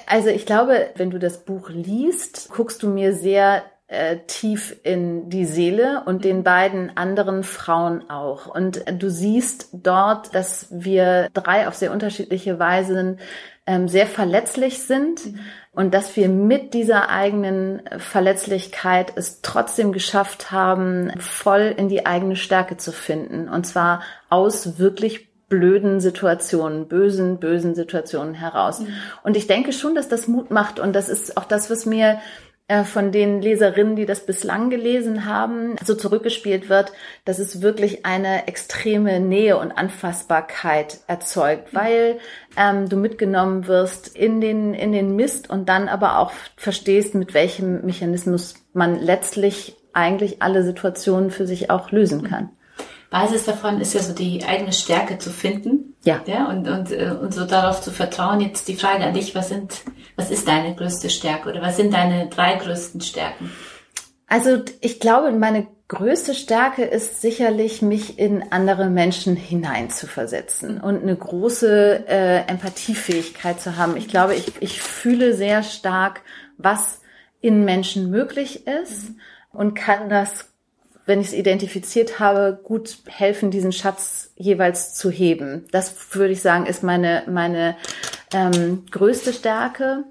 Also ich glaube, wenn du das Buch liest, guckst du mir sehr äh, tief in die Seele und den beiden anderen Frauen auch. Und du siehst dort, dass wir drei auf sehr unterschiedliche Weisen ähm, sehr verletzlich sind mhm. und dass wir mit dieser eigenen Verletzlichkeit es trotzdem geschafft haben, voll in die eigene Stärke zu finden. Und zwar aus wirklich blöden Situationen, bösen, bösen Situationen heraus. Mhm. Und ich denke schon, dass das Mut macht und das ist auch das, was mir äh, von den Leserinnen, die das bislang gelesen haben, so zurückgespielt wird, dass es wirklich eine extreme Nähe und Anfassbarkeit erzeugt, mhm. weil ähm, du mitgenommen wirst in den, in den Mist und dann aber auch verstehst, mit welchem Mechanismus man letztlich eigentlich alle Situationen für sich auch lösen kann. Basis davon ist ja so die eigene Stärke zu finden. Ja. ja und, und, äh, und so darauf zu vertrauen. Jetzt die Frage an dich, was sind, was ist deine größte Stärke oder was sind deine drei größten Stärken? Also ich glaube, meine größte Stärke ist sicherlich, mich in andere Menschen hineinzuversetzen und eine große äh, Empathiefähigkeit zu haben. Ich glaube, ich, ich fühle sehr stark, was in Menschen möglich ist und kann das wenn ich es identifiziert habe, gut helfen, diesen Schatz jeweils zu heben. Das würde ich sagen, ist meine, meine ähm, größte Stärke.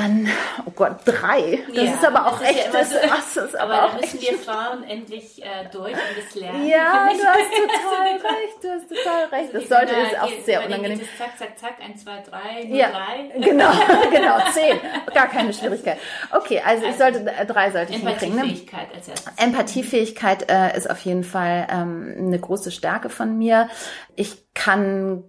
Dann, oh Gott, drei. Das ja, ist aber auch echt, ja das, das ist aber, aber da müssen wir Frauen endlich äh, durch und das lernen. Ja, du hast [LAUGHS] total recht, du hast total recht. Das sollte ist auch sehr unangenehm. Zack, zack, zack, eins, zwei, drei, nur ja, drei. Genau, [LAUGHS] genau, zehn. Gar keine Schwierigkeit. Okay, also, ich sollte, äh, drei sollte ich hinkriegen. Ne? Empathiefähigkeit als erstes. Empathiefähigkeit äh, ist auf jeden Fall ähm, eine große Stärke von mir. Ich kann,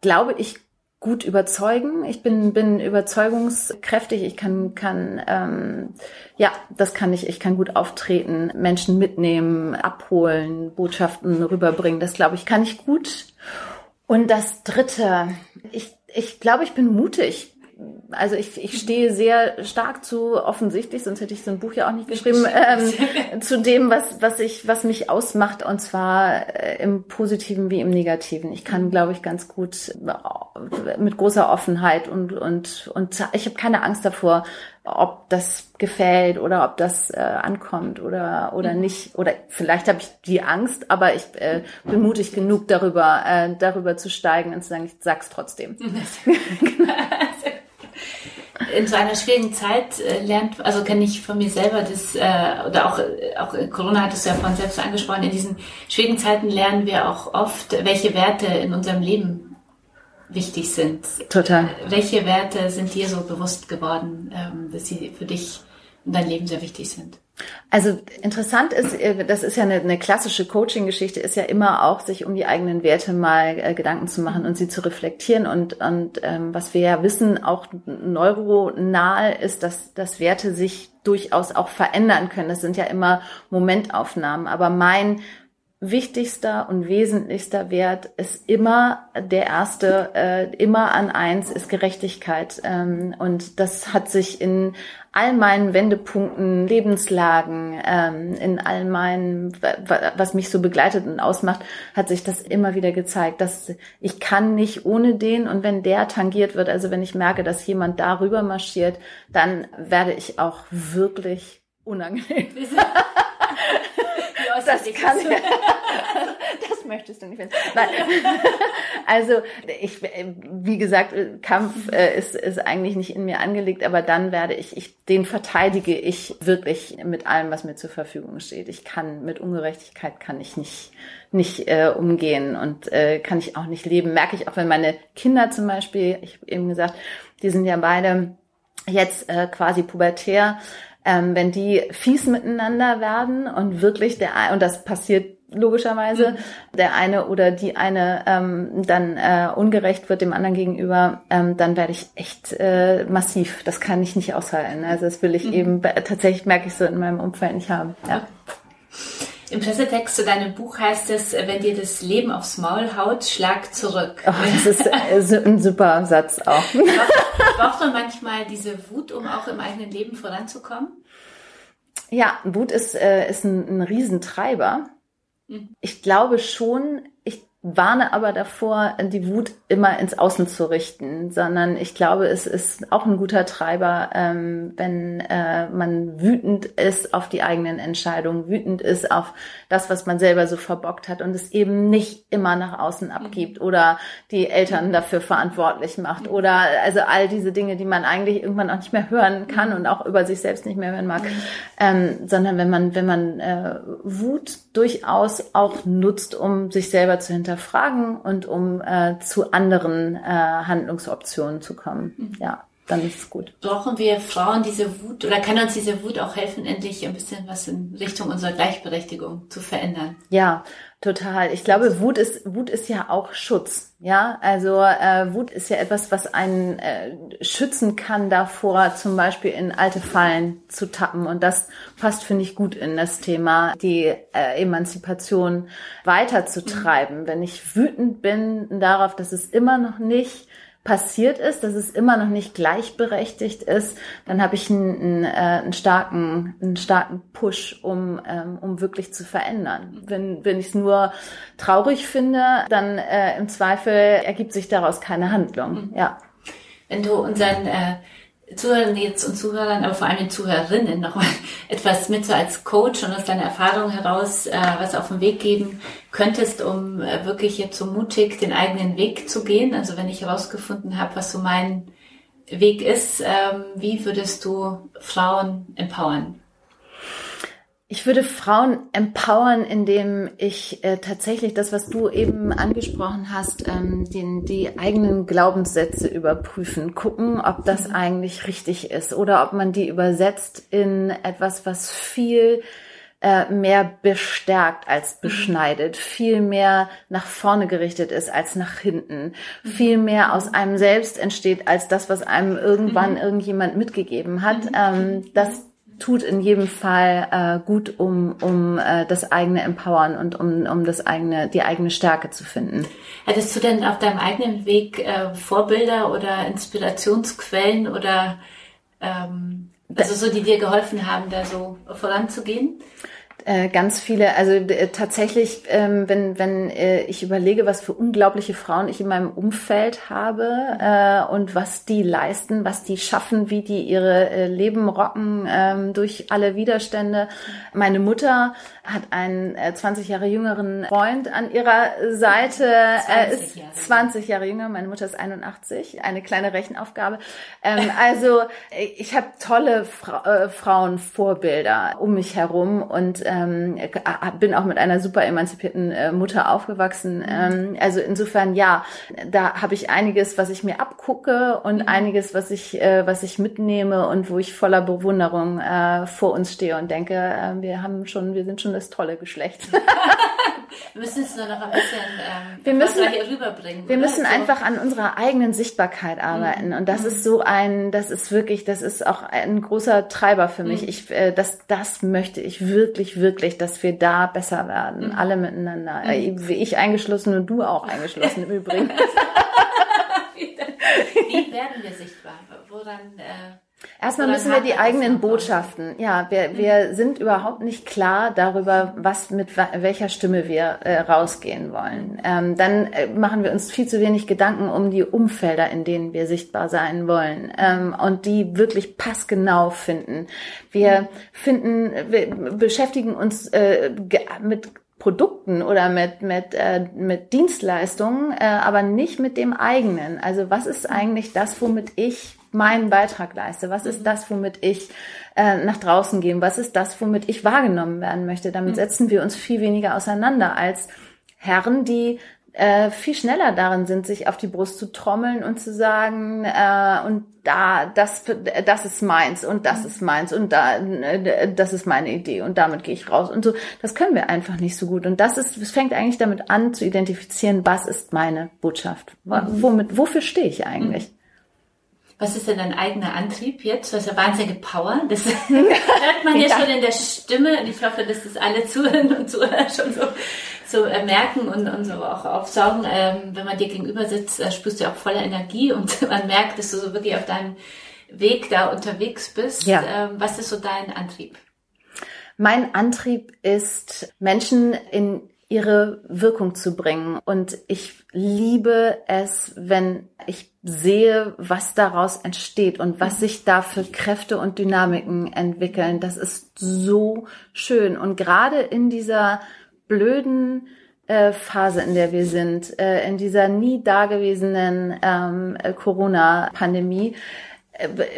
glaube ich, gut überzeugen. Ich bin, bin überzeugungskräftig. Ich kann, kann, ähm, ja, das kann ich. Ich kann gut auftreten, Menschen mitnehmen, abholen, Botschaften rüberbringen. Das glaube ich, kann ich gut. Und das Dritte, ich, ich glaube, ich bin mutig also ich, ich stehe sehr stark zu offensichtlich, sonst hätte ich so ein Buch ja auch nicht geschrieben, ähm, [LAUGHS] zu dem, was, was ich, was mich ausmacht, und zwar äh, im Positiven wie im Negativen. Ich kann, glaube ich, ganz gut äh, mit großer Offenheit und, und, und ich habe keine Angst davor, ob das gefällt oder ob das äh, ankommt oder oder mhm. nicht oder vielleicht habe ich die Angst, aber ich äh, bin mutig genug darüber äh, darüber zu steigen und zu sagen, ich sag's trotzdem. [LAUGHS] [LAUGHS] in so einer schwierigen Zeit äh, lernt, also kenne ich von mir selber das, äh, oder auch, auch Corona hat es ja von selbst angesprochen, in diesen schwierigen Zeiten lernen wir auch oft, welche Werte in unserem Leben wichtig sind. Total. Welche Werte sind dir so bewusst geworden, ähm, dass sie für dich und dein Leben sehr wichtig sind? Also interessant ist, äh, das ist ja eine, eine klassische Coaching-Geschichte, ist ja immer auch, sich um die eigenen Werte mal äh, Gedanken zu machen und sie zu reflektieren. Und, und ähm, was wir ja wissen, auch neuronal ist, dass, dass Werte sich durchaus auch verändern können. Das sind ja immer Momentaufnahmen. Aber mein wichtigster und wesentlichster Wert ist immer der erste, äh, immer an eins ist Gerechtigkeit. Ähm, und das hat sich in all meinen Wendepunkten, Lebenslagen, ähm, in all meinen, was mich so begleitet und ausmacht, hat sich das immer wieder gezeigt, dass ich kann nicht ohne den und wenn der tangiert wird, also wenn ich merke, dass jemand darüber marschiert, dann werde ich auch wirklich unangenehm. Das kann [LAUGHS] das möchtest du nicht wissen. Nein. [LAUGHS] Also ich, wie gesagt, Kampf äh, ist, ist eigentlich nicht in mir angelegt, aber dann werde ich, ich, den verteidige ich wirklich mit allem, was mir zur Verfügung steht. Ich kann mit Ungerechtigkeit kann ich nicht nicht äh, umgehen und äh, kann ich auch nicht leben. Merke ich auch, wenn meine Kinder zum Beispiel, ich habe eben gesagt, die sind ja beide jetzt äh, quasi pubertär ähm, wenn die fies miteinander werden und wirklich der und das passiert logischerweise, mhm. der eine oder die eine ähm, dann äh, ungerecht wird dem anderen gegenüber, ähm, dann werde ich echt äh, massiv. Das kann ich nicht aushalten. Also das will ich mhm. eben tatsächlich merke ich so in meinem Umfeld nicht haben. Ja. Im Pressetext zu deinem Buch heißt es, wenn dir das Leben aufs Maul haut, schlag zurück. Oh, das ist äh, ein super Satz auch. [LAUGHS] Braucht man manchmal diese Wut, um auch im eigenen Leben voranzukommen? Ja, Wut ist, äh, ist ein, ein Riesentreiber. Mhm. Ich glaube schon, ich warne aber davor, die Wut immer ins Außen zu richten, sondern ich glaube, es ist auch ein guter Treiber, ähm, wenn äh, man wütend ist auf die eigenen Entscheidungen, wütend ist auf das, was man selber so verbockt hat und es eben nicht immer nach außen mhm. abgibt oder die Eltern dafür verantwortlich macht mhm. oder also all diese Dinge, die man eigentlich irgendwann auch nicht mehr hören kann mhm. und auch über sich selbst nicht mehr hören mag, ähm, sondern wenn man wenn man äh, Wut durchaus auch nutzt, um sich selber zu hinterfragen hinterfragen und um äh, zu anderen äh, Handlungsoptionen zu kommen. Mhm. Ja, dann ist es gut. Brauchen wir Frauen diese Wut oder kann uns diese Wut auch helfen, endlich ein bisschen was in Richtung unserer Gleichberechtigung zu verändern? Ja, total. Ich glaube, Wut ist Wut ist ja auch Schutz. Ja, also äh, Wut ist ja etwas, was einen äh, schützen kann davor, zum Beispiel in alte Fallen zu tappen. Und das passt, finde ich, gut in das Thema, die äh, Emanzipation weiterzutreiben. Mhm. Wenn ich wütend bin darauf, dass es immer noch nicht passiert ist, dass es immer noch nicht gleichberechtigt ist, dann habe ich einen, einen, äh, einen, starken, einen starken Push, um, ähm, um wirklich zu verändern. Wenn, wenn ich es nur traurig finde, dann äh, im Zweifel ergibt sich daraus keine Handlung. Mhm. Ja. Wenn du unseren äh, Zuhörern jetzt und Zuhörern, aber vor allem den Zuhörerinnen nochmal [LAUGHS] etwas mit so als Coach und aus deiner Erfahrung heraus äh, was auf den Weg geben könntest, um äh, wirklich jetzt so mutig den eigenen Weg zu gehen. Also wenn ich herausgefunden habe, was so mein Weg ist. Ähm, wie würdest du Frauen empowern? Ich würde Frauen empowern, indem ich äh, tatsächlich das, was du eben angesprochen hast, ähm, den, die eigenen Glaubenssätze überprüfen, gucken, ob das mhm. eigentlich richtig ist oder ob man die übersetzt in etwas, was viel äh, mehr bestärkt als mhm. beschneidet, viel mehr nach vorne gerichtet ist als nach hinten, mhm. viel mehr aus einem selbst entsteht als das, was einem irgendwann irgendjemand mitgegeben hat. Ähm, das tut in jedem Fall äh, gut, um, um äh, das eigene Empowern und um, um das eigene, die eigene Stärke zu finden. Hättest du denn auf deinem eigenen Weg äh, Vorbilder oder Inspirationsquellen oder ähm, also so, die dir geholfen haben, da so voranzugehen? Äh, ganz viele, also äh, tatsächlich, ähm, wenn, wenn äh, ich überlege, was für unglaubliche Frauen ich in meinem Umfeld habe äh, und was die leisten, was die schaffen, wie die ihre äh, Leben rocken ähm, durch alle Widerstände. Meine Mutter hat einen äh, 20 Jahre jüngeren Freund an ihrer Seite. Er ist 20 Jahre jünger, meine Mutter ist 81, eine kleine Rechenaufgabe. Ähm, [LAUGHS] also ich habe tolle Fra äh, Frauenvorbilder um mich herum und ähm, bin auch mit einer super emanzipierten äh, Mutter aufgewachsen. Mhm. Ähm, also insofern ja, da habe ich einiges, was ich mir abgucke und mhm. einiges, was ich, äh, was ich mitnehme und wo ich voller Bewunderung äh, vor uns stehe und denke, äh, wir haben schon, wir sind schon das tolle Geschlecht. [LAUGHS] [LAUGHS] wir müssen es nur noch ein bisschen ähm, wir müssen, rüberbringen. Wir oder? müssen so. einfach an unserer eigenen Sichtbarkeit arbeiten. Mhm. Und das mhm. ist so ein, das ist wirklich, das ist auch ein großer Treiber für mich. Mhm. Ich, äh, das, das möchte ich wirklich, wirklich, dass wir da besser werden. Mhm. Alle miteinander. Mhm. Äh, ich eingeschlossen und du auch eingeschlossen im [LAUGHS] Übrigen. Wie werden wir sichtbar? Woran, äh Erstmal müssen wir die eigenen Botschaften. Ja, wir, wir sind überhaupt nicht klar darüber, was mit welcher Stimme wir äh, rausgehen wollen. Ähm, dann äh, machen wir uns viel zu wenig Gedanken um die Umfelder, in denen wir sichtbar sein wollen ähm, und die wirklich passgenau finden. Wir finden, wir beschäftigen uns äh, mit Produkten oder mit mit äh, mit Dienstleistungen, äh, aber nicht mit dem eigenen. Also was ist eigentlich das, womit ich meinen Beitrag leiste? Was ist mhm. das, womit ich äh, nach draußen gehe? Was ist das, womit ich wahrgenommen werden möchte? Damit mhm. setzen wir uns viel weniger auseinander als Herren, die äh, viel schneller darin sind, sich auf die Brust zu trommeln und zu sagen, äh, und da, das, das ist meins und das ist meins und da, äh, das ist meine Idee und damit gehe ich raus und so. Das können wir einfach nicht so gut. Und das ist, es fängt eigentlich damit an zu identifizieren, was ist meine Botschaft? Mhm. Womit, wofür stehe ich eigentlich? Was ist denn dein eigener Antrieb jetzt? Du hast ja wahnsinnige Power. Das [LAUGHS] hört man ja schon in der Stimme. Und ich hoffe, dass das alle Zuhörer und Zuhörer schon so, so äh, merken und, und so auch aufsaugen. Ähm, wenn man dir gegenüber sitzt, äh, spürst du auch voller Energie und [LAUGHS] man merkt, dass du so wirklich auf deinem Weg da unterwegs bist. Ja. Ähm, was ist so dein Antrieb? Mein Antrieb ist, Menschen in ihre Wirkung zu bringen. Und ich liebe es, wenn ich sehe, was daraus entsteht und was sich da für Kräfte und Dynamiken entwickeln. Das ist so schön. Und gerade in dieser blöden äh, Phase, in der wir sind, äh, in dieser nie dagewesenen ähm, Corona-Pandemie, äh,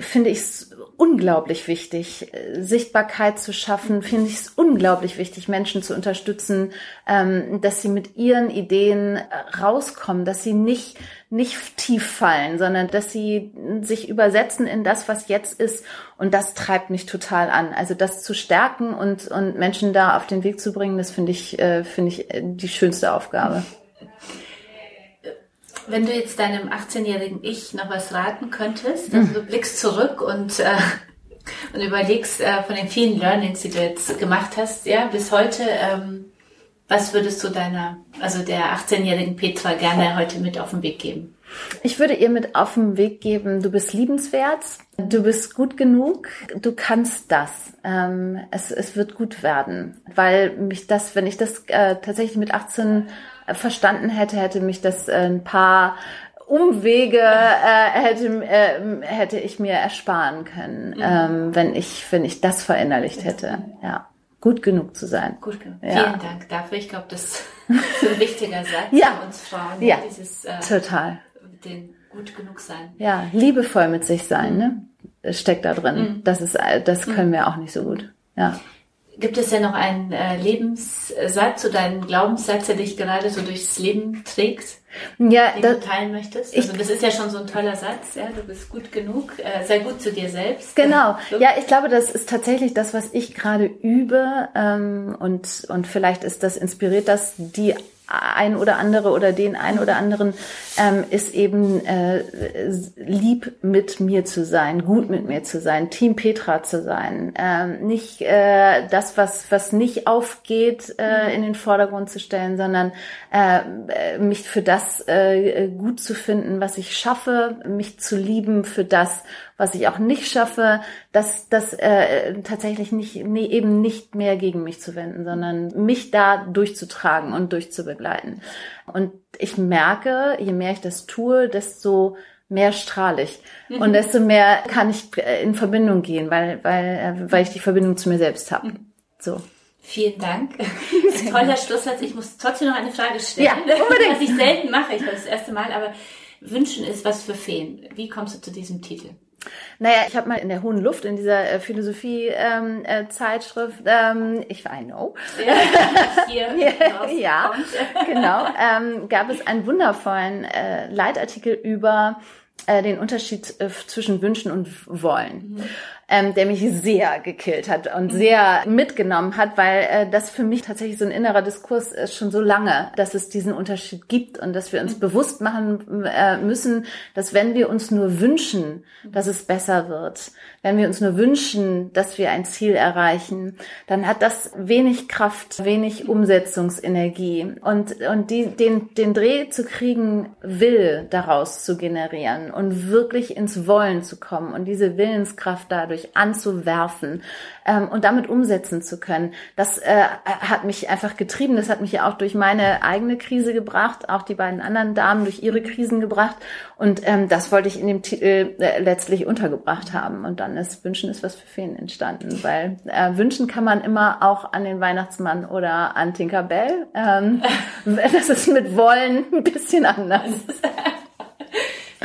finde ich es unglaublich wichtig, äh, Sichtbarkeit zu schaffen, finde ich es unglaublich wichtig, Menschen zu unterstützen, ähm, dass sie mit ihren Ideen äh, rauskommen, dass sie nicht, nicht tief fallen, sondern dass sie sich übersetzen in das, was jetzt ist. Und das treibt mich total an. Also das zu stärken und, und Menschen da auf den Weg zu bringen, das finde ich, finde ich die schönste Aufgabe. Wenn du jetzt deinem 18-jährigen Ich noch was raten könntest, also du blickst zurück und, äh, und überlegst äh, von den vielen Learnings, die du jetzt gemacht hast, ja, bis heute, ähm, was würdest du deiner, also der 18-jährigen Petra gerne heute mit auf den Weg geben? Ich würde ihr mit auf den Weg geben, du bist liebenswert, du bist gut genug, du kannst das. Ähm, es, es wird gut werden. Weil mich das, wenn ich das äh, tatsächlich mit 18 verstanden hätte, hätte mich das äh, ein paar Umwege äh, hätte, äh, hätte ich mir ersparen können, mhm. ähm, wenn ich wenn ich das verinnerlicht hätte. Ja, gut genug zu sein. Gut genug. Ja. Vielen Dank dafür. Ich glaube, das ist ein wichtiger [LAUGHS] Satz ja. für uns Frauen. Ja, dieses, äh, total. Den gut genug sein. Ja, liebevoll mit sich sein, ne? Steckt da drin. Mhm. Das ist, das können mhm. wir auch nicht so gut. Ja. Gibt es ja noch einen äh, Lebenssatz oder einen Glaubenssatz, der dich gerade so durchs Leben trägt, ja, den das, du teilen möchtest? Also das ist ja schon so ein toller Satz, ja, du bist gut genug, äh, sei gut zu dir selbst. Genau, so. ja, ich glaube, das ist tatsächlich das, was ich gerade übe ähm, und, und vielleicht ist das, inspiriert das die ein oder andere oder den ein oder anderen ähm, ist eben äh, lieb mit mir zu sein, gut mit mir zu sein, Team Petra zu sein, ähm, nicht äh, das, was was nicht aufgeht, äh, in den Vordergrund zu stellen, sondern äh, mich für das äh, gut zu finden, was ich schaffe, mich zu lieben für das, was ich auch nicht schaffe, das, das äh, tatsächlich nicht, nee, eben nicht mehr gegen mich zu wenden, sondern mich da durchzutragen und durchzubegleiten. Und ich merke, je mehr ich das tue, desto mehr strahle ich. Mhm. Und desto mehr kann ich äh, in Verbindung gehen, weil, weil, äh, weil ich die Verbindung zu mir selbst habe. Mhm. So. Vielen Dank. [LAUGHS] Toller Schlusssatz. Ich muss trotzdem noch eine Frage stellen. Ja, [LAUGHS] unbedingt. Was ich selten mache, ich glaube das erste Mal, aber Wünschen ist was für Feen. Wie kommst du zu diesem Titel? Naja, ich habe mal in der hohen Luft, in dieser äh, Philosophie-Zeitschrift, ähm, äh, ich I know, ja, [LAUGHS] ja genau, ähm, gab es einen wundervollen äh, Leitartikel über äh, den Unterschied äh, zwischen Wünschen und Wollen. Mhm ähm, der mich sehr gekillt hat und sehr mitgenommen hat, weil äh, das für mich tatsächlich so ein innerer Diskurs ist schon so lange, dass es diesen Unterschied gibt und dass wir uns bewusst machen äh, müssen, dass wenn wir uns nur wünschen, dass es besser wird, wenn wir uns nur wünschen, dass wir ein Ziel erreichen, dann hat das wenig Kraft, wenig Umsetzungsenergie. Und und die, den den Dreh zu kriegen, will daraus zu generieren und wirklich ins Wollen zu kommen und diese Willenskraft dadurch wirklich anzuwerfen ähm, und damit umsetzen zu können. Das äh, hat mich einfach getrieben. Das hat mich ja auch durch meine eigene Krise gebracht, auch die beiden anderen Damen durch ihre Krisen gebracht. Und ähm, das wollte ich in dem Titel äh, letztlich untergebracht haben. Und dann ist Wünschen ist was für Feen entstanden, weil äh, wünschen kann man immer auch an den Weihnachtsmann oder an Tinkerbell. Ähm, [LAUGHS] das ist mit Wollen ein bisschen anders. [LAUGHS]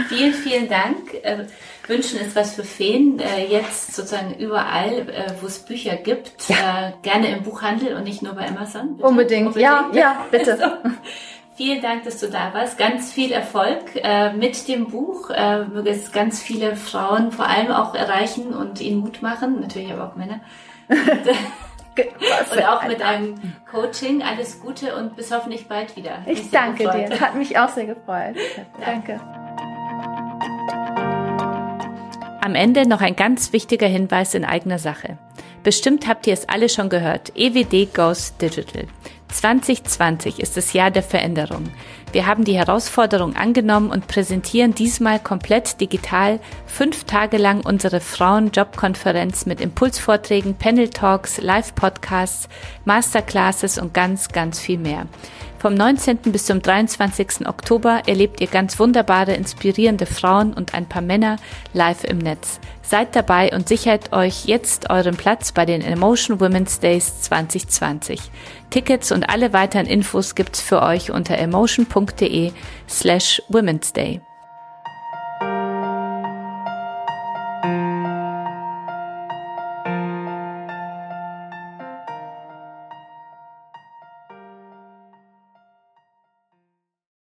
vielen, vielen Dank. Äh, Wünschen ist was für Feen. Äh, jetzt sozusagen überall, äh, wo es Bücher gibt, ja. gerne im Buchhandel und nicht nur bei Amazon. Bitte. Unbedingt. Unbedingt, ja, ja, bitte. [LAUGHS] so. Vielen Dank, dass du da warst. Ganz viel Erfolg mit dem Buch. Möge es ganz viele Frauen vor allem auch erreichen und ihnen Mut machen. Natürlich aber auch Männer. [LAUGHS] und auch mit einem Coaching. Alles Gute und bis hoffentlich bald wieder. Ich danke dir. Hat mich auch sehr gefreut. [LAUGHS] Danke. Am Ende noch ein ganz wichtiger Hinweis in eigener Sache. Bestimmt habt ihr es alle schon gehört. EWD goes digital. 2020 ist das Jahr der Veränderung. Wir haben die Herausforderung angenommen und präsentieren diesmal komplett digital fünf Tage lang unsere Frauen-Job-Konferenz mit Impulsvorträgen, Panel-Talks, Live-Podcasts, Masterclasses und ganz, ganz viel mehr. Vom 19. bis zum 23. Oktober erlebt ihr ganz wunderbare, inspirierende Frauen und ein paar Männer live im Netz. Seid dabei und sichert euch jetzt euren Platz bei den Emotion Women's Days 2020. Tickets und alle weiteren Infos gibt's für euch unter emotion.de slash Women's Day.